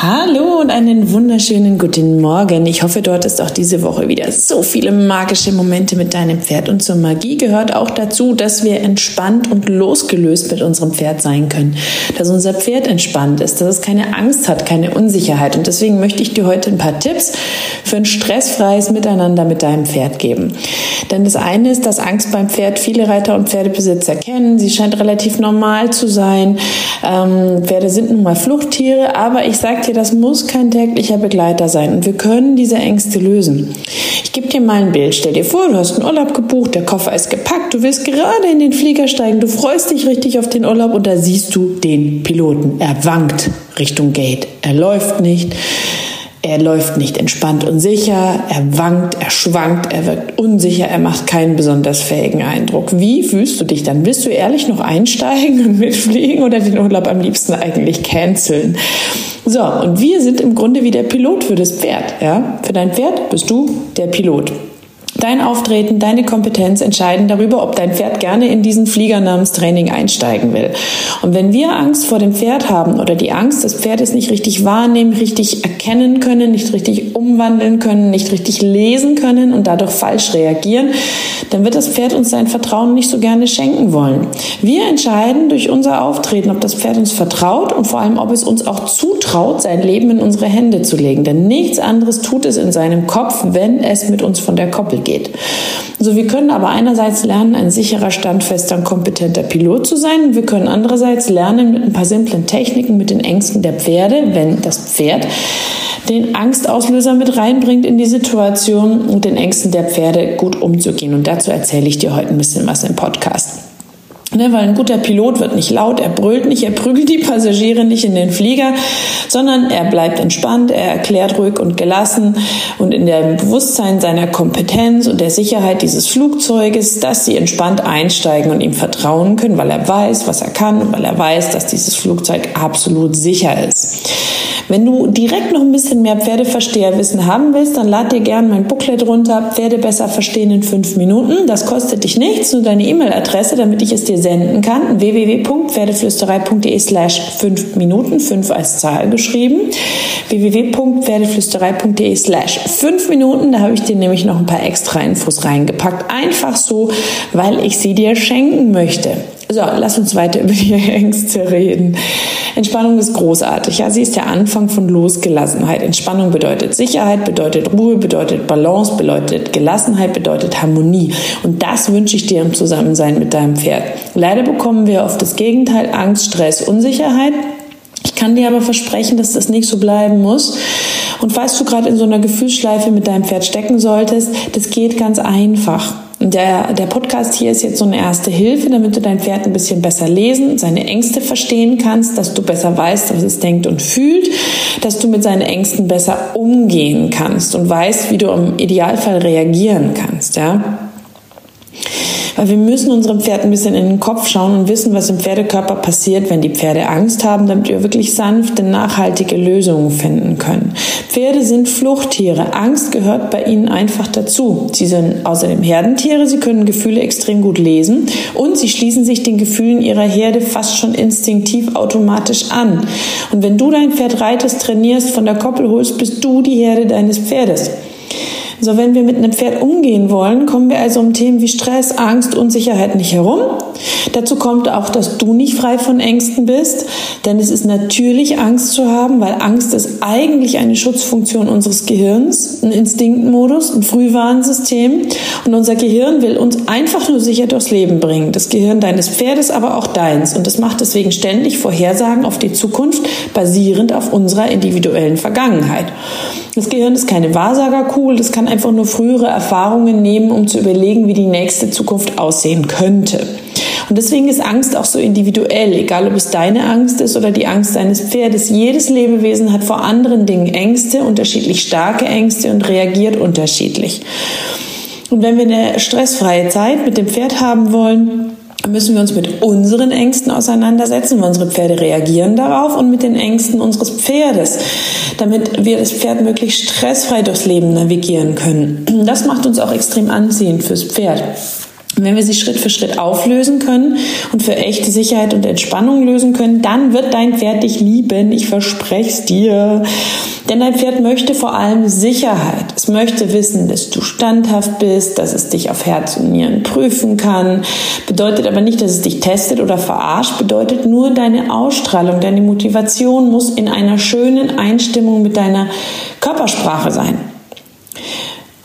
Hallo und einen wunderschönen guten Morgen. Ich hoffe, dort ist auch diese Woche wieder so viele magische Momente mit deinem Pferd. Und zur Magie gehört auch dazu, dass wir entspannt und losgelöst mit unserem Pferd sein können. Dass unser Pferd entspannt ist, dass es keine Angst hat, keine Unsicherheit. Und deswegen möchte ich dir heute ein paar Tipps für ein stressfreies Miteinander mit deinem Pferd geben. Denn das eine ist, dass Angst beim Pferd viele Reiter und Pferdebesitzer kennen. Sie scheint relativ normal zu sein. Ähm, Pferde sind nun mal Fluchttiere, aber ich sage dir, das muss kein täglicher Begleiter sein. Und wir können diese Ängste lösen. Ich gebe dir mal ein Bild. Stell dir vor, du hast einen Urlaub gebucht, der Koffer ist gepackt, du willst gerade in den Flieger steigen, du freust dich richtig auf den Urlaub und da siehst du den Piloten. Er wankt Richtung Gate. Er läuft nicht. Er läuft nicht entspannt und sicher, er wankt, er schwankt, er wirkt unsicher, er macht keinen besonders fähigen Eindruck. Wie fühlst du dich dann? Willst du ehrlich noch einsteigen und mitfliegen oder den Urlaub am liebsten eigentlich canceln? So, und wir sind im Grunde wie der Pilot für das Pferd. Ja? Für dein Pferd bist du der Pilot. Dein Auftreten, deine Kompetenz entscheiden darüber, ob dein Pferd gerne in diesen Flieger namens Training einsteigen will. Und wenn wir Angst vor dem Pferd haben oder die Angst des Pferdes nicht richtig wahrnehmen, richtig erkennen können, nicht richtig umwandeln können, nicht richtig lesen können und dadurch falsch reagieren, dann wird das Pferd uns sein Vertrauen nicht so gerne schenken wollen. Wir entscheiden durch unser Auftreten, ob das Pferd uns vertraut und vor allem, ob es uns auch zutraut, sein Leben in unsere Hände zu legen. Denn nichts anderes tut es in seinem Kopf, wenn es mit uns von der Koppel geht geht. So, wir können aber einerseits lernen, ein sicherer, standfester und kompetenter Pilot zu sein. Wir können andererseits lernen, mit ein paar simplen Techniken, mit den Ängsten der Pferde, wenn das Pferd den Angstauslöser mit reinbringt in die Situation und den Ängsten der Pferde gut umzugehen. Und dazu erzähle ich dir heute ein bisschen was im Podcast. Ne, weil ein guter Pilot wird nicht laut, er brüllt nicht, er prügelt die Passagiere nicht in den Flieger, sondern er bleibt entspannt, er erklärt ruhig und gelassen und in dem Bewusstsein seiner Kompetenz und der Sicherheit dieses Flugzeuges, dass sie entspannt einsteigen und ihm vertrauen können, weil er weiß, was er kann und weil er weiß, dass dieses Flugzeug absolut sicher ist. Wenn du direkt noch ein bisschen mehr Pferdeversteherwissen haben willst, dann lad dir gerne mein Booklet runter, Pferde besser verstehen in fünf Minuten. Das kostet dich nichts, nur deine E-Mail-Adresse, damit ich es dir senden kann. www.pferdeflüsterei.de slash fünf Minuten, fünf als Zahl geschrieben. www.pferdeflüsterei.de slash fünf Minuten, da habe ich dir nämlich noch ein paar extra Infos reingepackt. Einfach so, weil ich sie dir schenken möchte. So, lass uns weiter über die Ängste reden. Entspannung ist großartig. Ja, sie ist der Anfang von Losgelassenheit. Entspannung bedeutet Sicherheit, bedeutet Ruhe, bedeutet Balance, bedeutet Gelassenheit, bedeutet Harmonie. Und das wünsche ich dir im Zusammensein mit deinem Pferd. Leider bekommen wir oft das Gegenteil, Angst, Stress, Unsicherheit. Ich kann dir aber versprechen, dass das nicht so bleiben muss. Und falls du gerade in so einer Gefühlsschleife mit deinem Pferd stecken solltest, das geht ganz einfach. Der, der Podcast hier ist jetzt so eine erste Hilfe, damit du dein Pferd ein bisschen besser lesen, seine Ängste verstehen kannst, dass du besser weißt, was es denkt und fühlt, dass du mit seinen Ängsten besser umgehen kannst und weißt, wie du im Idealfall reagieren kannst, ja. Weil wir müssen unserem Pferd ein bisschen in den Kopf schauen und wissen, was im Pferdekörper passiert, wenn die Pferde Angst haben, damit wir wirklich sanfte, nachhaltige Lösungen finden können. Pferde sind Fluchttiere. Angst gehört bei ihnen einfach dazu. Sie sind außerdem Herdentiere. Sie können Gefühle extrem gut lesen und sie schließen sich den Gefühlen ihrer Herde fast schon instinktiv automatisch an. Und wenn du dein Pferd reitest, trainierst, von der Koppel holst, bist du die Herde deines Pferdes. So, wenn wir mit einem Pferd umgehen wollen, kommen wir also um Themen wie Stress, Angst, Unsicherheit nicht herum. Dazu kommt auch, dass du nicht frei von Ängsten bist, denn es ist natürlich Angst zu haben, weil Angst ist eigentlich eine Schutzfunktion unseres Gehirns, ein Instinktmodus, ein Frühwarnsystem und unser Gehirn will uns einfach nur sicher durchs Leben bringen. Das Gehirn deines Pferdes, aber auch deins und das macht deswegen ständig Vorhersagen auf die Zukunft basierend auf unserer individuellen Vergangenheit. Das Gehirn ist keine Wahrsagerkugel, das kann einfach nur frühere Erfahrungen nehmen, um zu überlegen, wie die nächste Zukunft aussehen könnte. Und deswegen ist Angst auch so individuell, egal ob es deine Angst ist oder die Angst deines Pferdes. Jedes Lebewesen hat vor anderen Dingen Ängste, unterschiedlich starke Ängste und reagiert unterschiedlich. Und wenn wir eine stressfreie Zeit mit dem Pferd haben wollen, müssen wir uns mit unseren Ängsten auseinandersetzen, weil unsere Pferde reagieren darauf und mit den Ängsten unseres Pferdes, damit wir das Pferd möglichst stressfrei durchs Leben navigieren können. Das macht uns auch extrem anziehend fürs Pferd. Und wenn wir sie Schritt für Schritt auflösen können und für echte Sicherheit und Entspannung lösen können, dann wird dein Pferd dich lieben. Ich verspreche es dir. Denn dein Pferd möchte vor allem Sicherheit. Es möchte wissen, dass du standhaft bist, dass es dich auf Herz und Nieren prüfen kann. Bedeutet aber nicht, dass es dich testet oder verarscht. Bedeutet nur, deine Ausstrahlung, deine Motivation muss in einer schönen Einstimmung mit deiner Körpersprache sein.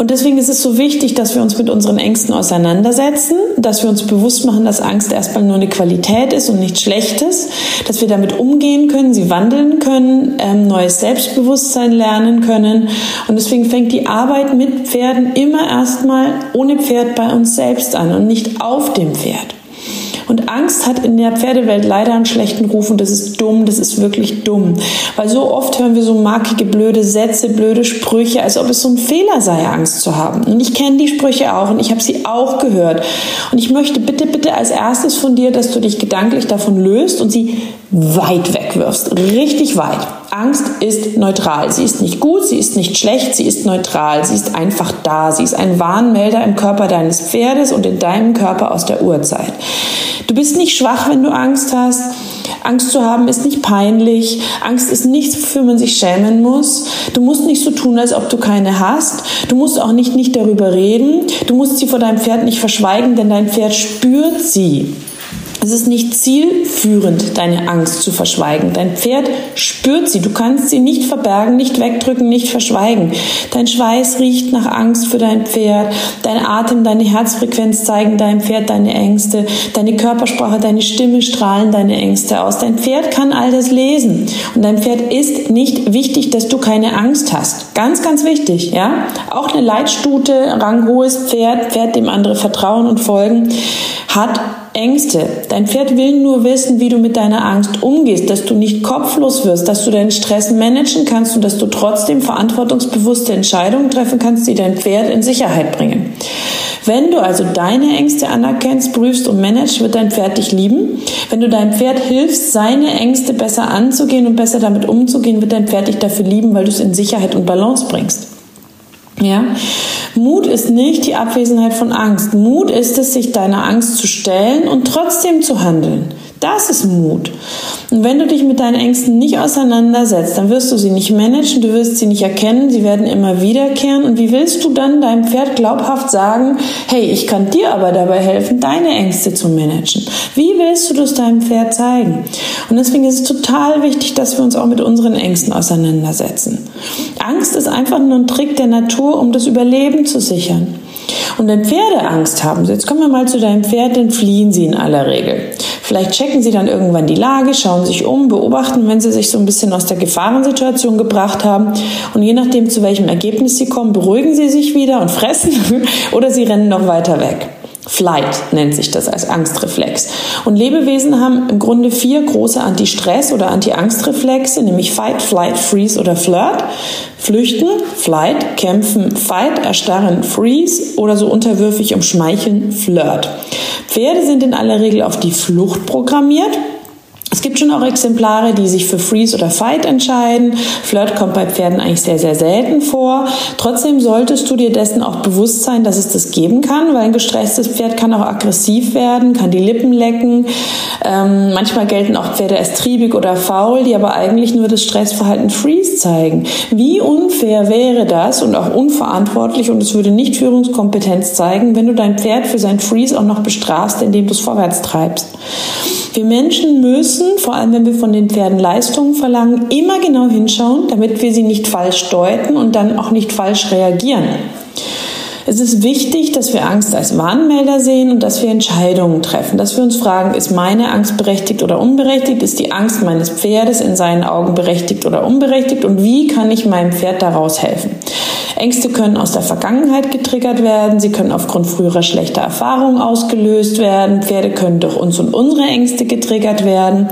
Und deswegen ist es so wichtig, dass wir uns mit unseren Ängsten auseinandersetzen, dass wir uns bewusst machen, dass Angst erstmal nur eine Qualität ist und nichts Schlechtes, dass wir damit umgehen können, sie wandeln können, ähm, neues Selbstbewusstsein lernen können. Und deswegen fängt die Arbeit mit Pferden immer erstmal ohne Pferd bei uns selbst an und nicht auf dem Pferd. Und Angst hat in der Pferdewelt leider einen schlechten Ruf und das ist dumm, das ist wirklich dumm. Weil so oft hören wir so markige, blöde Sätze, blöde Sprüche, als ob es so ein Fehler sei, Angst zu haben. Und ich kenne die Sprüche auch und ich habe sie auch gehört. Und ich möchte bitte, bitte als erstes von dir, dass du dich gedanklich davon löst und sie weit wegwirfst. Richtig weit. Angst ist neutral. Sie ist nicht gut, sie ist nicht schlecht, sie ist neutral. Sie ist einfach da. Sie ist ein Warnmelder im Körper deines Pferdes und in deinem Körper aus der Urzeit. Du bist nicht schwach, wenn du Angst hast. Angst zu haben ist nicht peinlich. Angst ist nichts, wofür man sich schämen muss. Du musst nicht so tun, als ob du keine hast. Du musst auch nicht, nicht darüber reden. Du musst sie vor deinem Pferd nicht verschweigen, denn dein Pferd spürt sie. Es ist nicht zielführend, deine Angst zu verschweigen. Dein Pferd spürt sie. Du kannst sie nicht verbergen, nicht wegdrücken, nicht verschweigen. Dein Schweiß riecht nach Angst für dein Pferd. Dein Atem, deine Herzfrequenz zeigen deinem Pferd deine Ängste. Deine Körpersprache, deine Stimme strahlen deine Ängste aus. Dein Pferd kann all das lesen. Und dein Pferd ist nicht wichtig, dass du keine Angst hast. Ganz, ganz wichtig, ja? Auch eine Leitstute, ranghohes Pferd, Pferd, dem andere vertrauen und folgen, hat Ängste. Dein Pferd will nur wissen, wie du mit deiner Angst umgehst, dass du nicht kopflos wirst, dass du deinen Stress managen kannst und dass du trotzdem verantwortungsbewusste Entscheidungen treffen kannst, die dein Pferd in Sicherheit bringen. Wenn du also deine Ängste anerkennst, prüfst und managst, wird dein Pferd dich lieben. Wenn du deinem Pferd hilfst, seine Ängste besser anzugehen und besser damit umzugehen, wird dein Pferd dich dafür lieben, weil du es in Sicherheit und Balance bringst. Ja? Mut ist nicht die Abwesenheit von Angst. Mut ist es, sich deiner Angst zu stellen und trotzdem zu handeln. Das ist Mut. Und wenn du dich mit deinen Ängsten nicht auseinandersetzt, dann wirst du sie nicht managen, du wirst sie nicht erkennen, sie werden immer wiederkehren. Und wie willst du dann deinem Pferd glaubhaft sagen, hey, ich kann dir aber dabei helfen, deine Ängste zu managen? Wie willst du das deinem Pferd zeigen? Und deswegen ist es total wichtig, dass wir uns auch mit unseren Ängsten auseinandersetzen. Angst ist einfach nur ein Trick der Natur, um das Überleben zu sichern. Und wenn Pferde Angst haben, jetzt kommen wir mal zu deinem Pferd, dann fliehen sie in aller Regel. Vielleicht checken sie dann irgendwann die Lage, schauen sich um, beobachten, wenn sie sich so ein bisschen aus der Gefahrensituation gebracht haben. Und je nachdem, zu welchem Ergebnis sie kommen, beruhigen sie sich wieder und fressen oder sie rennen noch weiter weg. Flight nennt sich das als Angstreflex. Und Lebewesen haben im Grunde vier große Anti-Stress- oder Anti-Angstreflexe, nämlich Fight, Flight, Freeze oder Flirt. Flüchten, Flight, kämpfen, Fight, erstarren, Freeze oder so unterwürfig umschmeicheln, Flirt. Pferde sind in aller Regel auf die Flucht programmiert. Es gibt schon auch Exemplare, die sich für Freeze oder Fight entscheiden. Flirt kommt bei Pferden eigentlich sehr, sehr selten vor. Trotzdem solltest du dir dessen auch bewusst sein, dass es das geben kann, weil ein gestresstes Pferd kann auch aggressiv werden, kann die Lippen lecken. Ähm, manchmal gelten auch Pferde als triebig oder faul, die aber eigentlich nur das Stressverhalten Freeze zeigen. Wie unfair wäre das und auch unverantwortlich und es würde nicht Führungskompetenz zeigen, wenn du dein Pferd für sein Freeze auch noch bestrafst, indem du es vorwärts treibst. Wir Menschen müssen, vor allem wenn wir von den Pferden Leistungen verlangen, immer genau hinschauen, damit wir sie nicht falsch deuten und dann auch nicht falsch reagieren. Es ist wichtig, dass wir Angst als Warnmelder sehen und dass wir Entscheidungen treffen, dass wir uns fragen, ist meine Angst berechtigt oder unberechtigt? Ist die Angst meines Pferdes in seinen Augen berechtigt oder unberechtigt? Und wie kann ich meinem Pferd daraus helfen? Ängste können aus der Vergangenheit getriggert werden, sie können aufgrund früherer schlechter Erfahrungen ausgelöst werden, Pferde können durch uns und unsere Ängste getriggert werden,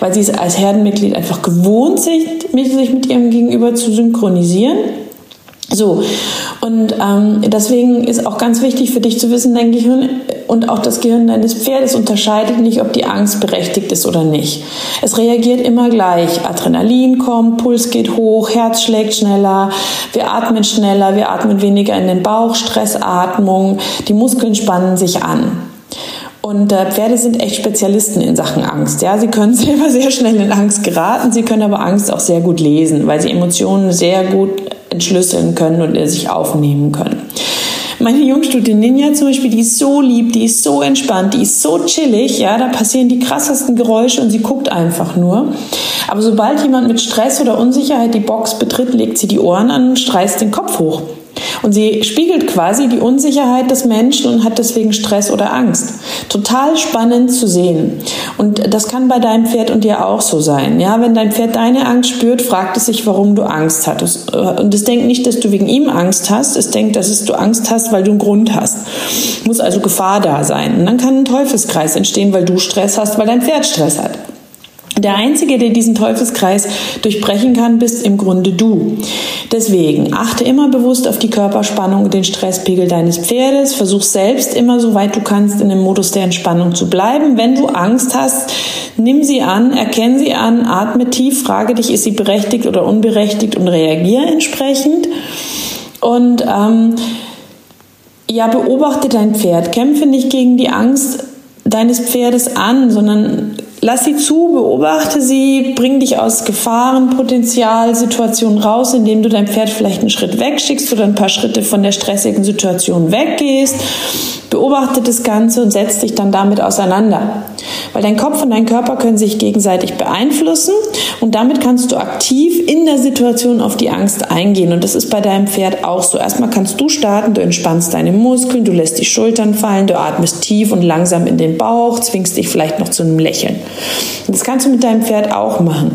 weil sie es als Herdenmitglied einfach gewohnt sind, sich mit ihrem Gegenüber zu synchronisieren. So, und ähm, deswegen ist auch ganz wichtig für dich zu wissen, dein Gehirn und auch das Gehirn deines Pferdes unterscheidet nicht, ob die Angst berechtigt ist oder nicht. Es reagiert immer gleich. Adrenalin kommt, Puls geht hoch, Herz schlägt schneller, wir atmen schneller, wir atmen weniger in den Bauch, Stressatmung, die Muskeln spannen sich an. Und äh, Pferde sind echt Spezialisten in Sachen Angst. Ja, sie können selber sehr schnell in Angst geraten, sie können aber Angst auch sehr gut lesen, weil sie Emotionen sehr gut entschlüsseln können und sich aufnehmen können. Meine Jungstute Ninja zum Beispiel, die ist so lieb, die ist so entspannt, die ist so chillig, ja, da passieren die krassesten Geräusche und sie guckt einfach nur. Aber sobald jemand mit Stress oder Unsicherheit die Box betritt, legt sie die Ohren an und streißt den Kopf hoch. Und sie spiegelt quasi die Unsicherheit des Menschen und hat deswegen Stress oder Angst. Total spannend zu sehen. Und das kann bei deinem Pferd und dir auch so sein. Ja, wenn dein Pferd deine Angst spürt, fragt es sich, warum du Angst hattest. Und es denkt nicht, dass du wegen ihm Angst hast. Es denkt, dass du Angst hast, weil du einen Grund hast. Muss also Gefahr da sein. Und dann kann ein Teufelskreis entstehen, weil du Stress hast, weil dein Pferd Stress hat. Der Einzige, der diesen Teufelskreis durchbrechen kann, bist im Grunde du. Deswegen achte immer bewusst auf die Körperspannung und den Stresspegel deines Pferdes. Versuch selbst immer, soweit du kannst, in dem Modus der Entspannung zu bleiben. Wenn du Angst hast, nimm sie an, erkenn sie an, atme tief, frage dich, ist sie berechtigt oder unberechtigt und reagiere entsprechend. Und ähm, ja, beobachte dein Pferd. Kämpfe nicht gegen die Angst deines Pferdes an, sondern Lass sie zu, beobachte sie, bring dich aus Gefahrenpotenzialsituationen raus, indem du dein Pferd vielleicht einen Schritt wegschickst oder ein paar Schritte von der stressigen Situation weggehst. Beobachte das Ganze und setz dich dann damit auseinander. Weil dein Kopf und dein Körper können sich gegenseitig beeinflussen und damit kannst du aktiv in der Situation auf die Angst eingehen. Und das ist bei deinem Pferd auch so. Erstmal kannst du starten, du entspannst deine Muskeln, du lässt die Schultern fallen, du atmest tief und langsam in den Bauch, zwingst dich vielleicht noch zu einem Lächeln. Das kannst du mit deinem Pferd auch machen.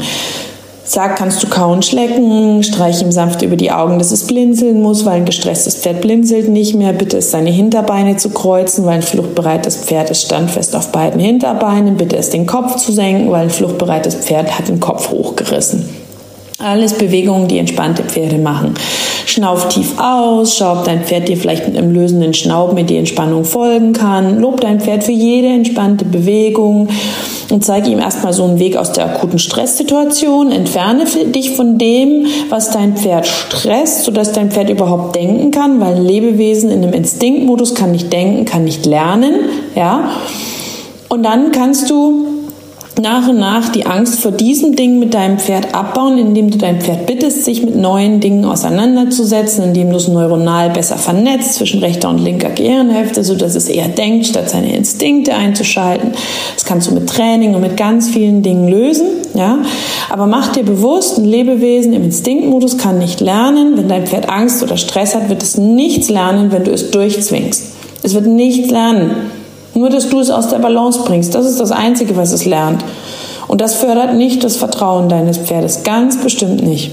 Sag, kannst du kauen, schlecken, streich ihm sanft über die Augen, dass es blinzeln muss, weil ein gestresstes Pferd blinzelt nicht mehr. Bitte es seine Hinterbeine zu kreuzen, weil ein fluchtbereites Pferd ist standfest auf beiden Hinterbeinen. Bitte es den Kopf zu senken, weil ein fluchtbereites Pferd hat den Kopf hochgerissen. Alles Bewegungen, die entspannte Pferde machen. Schnauf tief aus, schau, ob dein Pferd dir vielleicht mit einem lösenden Schnauben in die Entspannung folgen kann. Lob dein Pferd für jede entspannte Bewegung und zeige ihm erstmal so einen Weg aus der akuten Stresssituation. Entferne dich von dem, was dein Pferd stresst, sodass dein Pferd überhaupt denken kann, weil ein Lebewesen in einem Instinktmodus kann nicht denken, kann nicht lernen, ja. Und dann kannst du nach und nach die Angst vor diesem Ding mit deinem Pferd abbauen, indem du dein Pferd bittest, sich mit neuen Dingen auseinanderzusetzen, indem du es neuronal besser vernetzt zwischen rechter und linker Gehirnhälfte, sodass es eher denkt, statt seine Instinkte einzuschalten. Das kannst du mit Training und mit ganz vielen Dingen lösen, ja. Aber mach dir bewusst, ein Lebewesen im Instinktmodus kann nicht lernen. Wenn dein Pferd Angst oder Stress hat, wird es nichts lernen, wenn du es durchzwingst. Es wird nichts lernen. Nur, dass du es aus der Balance bringst. Das ist das Einzige, was es lernt. Und das fördert nicht das Vertrauen deines Pferdes. Ganz bestimmt nicht.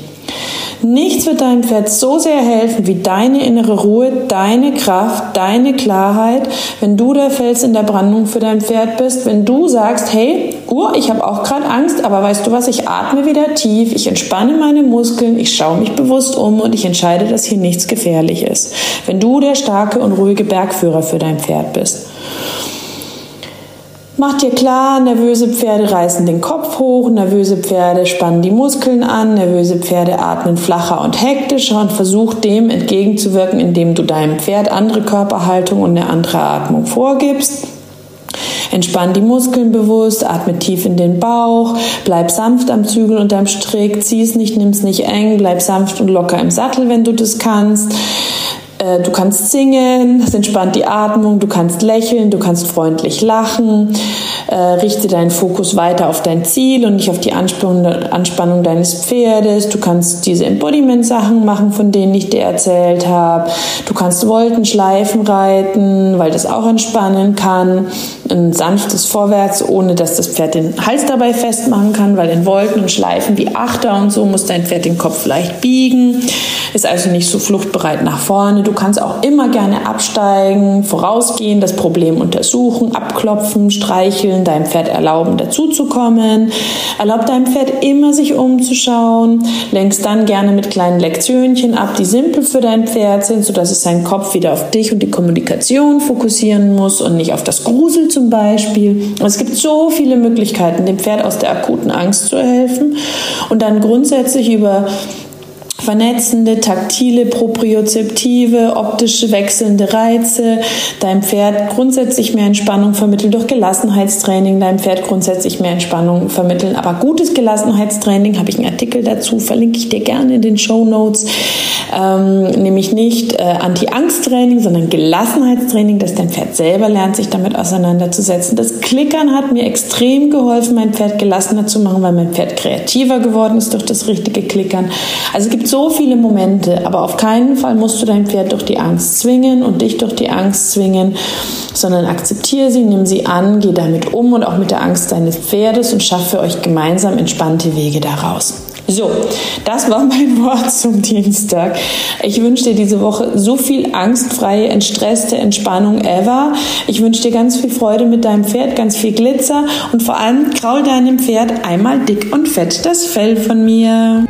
Nichts wird deinem Pferd so sehr helfen wie deine innere Ruhe, deine Kraft, deine Klarheit, wenn du der Fels in der Brandung für dein Pferd bist, wenn du sagst, hey, Uhr, ich habe auch gerade Angst, aber weißt du was, ich atme wieder tief, ich entspanne meine Muskeln, ich schaue mich bewusst um und ich entscheide, dass hier nichts gefährlich ist. Wenn du der starke und ruhige Bergführer für dein Pferd bist. Mach dir klar, nervöse Pferde reißen den Kopf hoch, nervöse Pferde spannen die Muskeln an, nervöse Pferde atmen flacher und hektischer und versuch dem entgegenzuwirken, indem du deinem Pferd andere Körperhaltung und eine andere Atmung vorgibst. Entspann die Muskeln bewusst, atme tief in den Bauch, bleib sanft am Zügel und am Strick, zieh es nicht, nimm es nicht eng, bleib sanft und locker im Sattel, wenn du das kannst. Äh, du kannst singen, das entspannt die Atmung, du kannst lächeln, du kannst freundlich lachen, äh, richte deinen Fokus weiter auf dein Ziel und nicht auf die Anspannung, Anspannung deines Pferdes. Du kannst diese Embodiment-Sachen machen, von denen ich dir erzählt habe. Du kannst Wolkenschleifen reiten, weil das auch entspannen kann. Ein sanftes Vorwärts, ohne dass das Pferd den Hals dabei festmachen kann, weil in Wolken und Schleifen wie Achter und so muss dein Pferd den Kopf leicht biegen. Ist also nicht so fluchtbereit nach vorne. Du kannst auch immer gerne absteigen, vorausgehen, das Problem untersuchen, abklopfen, streicheln, deinem Pferd erlauben, dazuzukommen. Erlaub deinem Pferd immer, sich umzuschauen. Lenkst dann gerne mit kleinen Lektionchen ab, die simpel für dein Pferd sind, sodass es seinen Kopf wieder auf dich und die Kommunikation fokussieren muss und nicht auf das Grusel zum Beispiel. Es gibt so viele Möglichkeiten, dem Pferd aus der akuten Angst zu helfen und dann grundsätzlich über vernetzende, taktile, propriozeptive, optische wechselnde Reize, deinem Pferd grundsätzlich mehr Entspannung vermitteln durch Gelassenheitstraining, deinem Pferd grundsätzlich mehr Entspannung vermitteln. Aber gutes Gelassenheitstraining, habe ich einen Artikel dazu, verlinke ich dir gerne in den Show Notes, ähm, nämlich nicht äh, Anti-Angst-Training, sondern Gelassenheitstraining, dass dein Pferd selber lernt, sich damit auseinanderzusetzen. Das Klickern hat mir extrem geholfen, mein Pferd gelassener zu machen, weil mein Pferd kreativer geworden ist durch das richtige Klickern. Also gibt so viele Momente, aber auf keinen Fall musst du dein Pferd durch die Angst zwingen und dich durch die Angst zwingen, sondern akzeptiere sie, nimm sie an, geh damit um und auch mit der Angst deines Pferdes und schaffe euch gemeinsam entspannte Wege daraus. So, das war mein Wort zum Dienstag. Ich wünsche dir diese Woche so viel angstfreie, entstresste Entspannung ever. Ich wünsche dir ganz viel Freude mit deinem Pferd, ganz viel Glitzer und vor allem kraul deinem Pferd einmal dick und fett das Fell von mir.